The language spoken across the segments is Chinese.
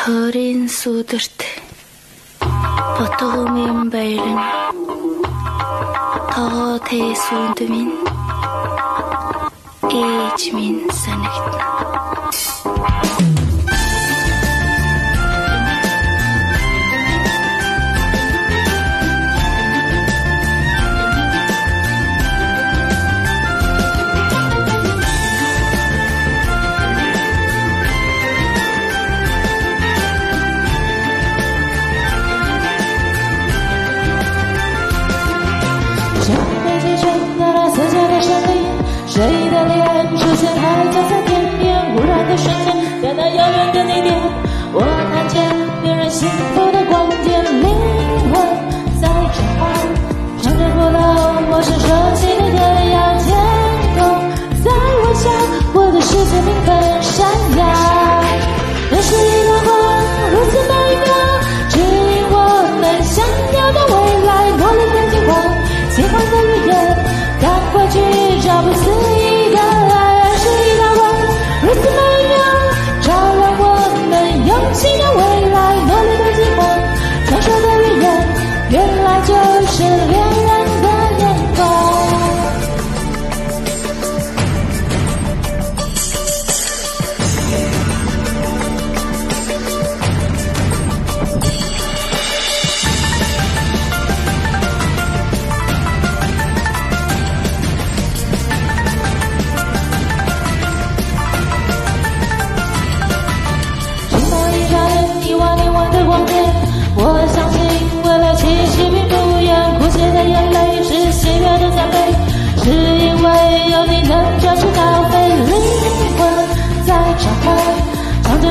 Тойрын сүдэрт Потомын байлын Тоо тэсүнд минь Ээж минь санагтна 就在天边，忽然的瞬间，在那遥远的地点，我看见恋人幸福。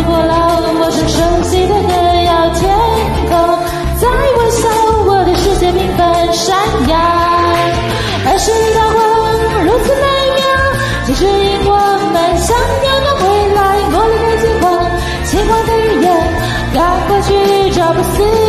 过了陌生熟悉的歌谣，天空，在微笑，我的世界缤纷闪耀。爱是一道光如此美妙，指引我们想阳光回来。努力看光，奇幻的预言，赶快去找不死。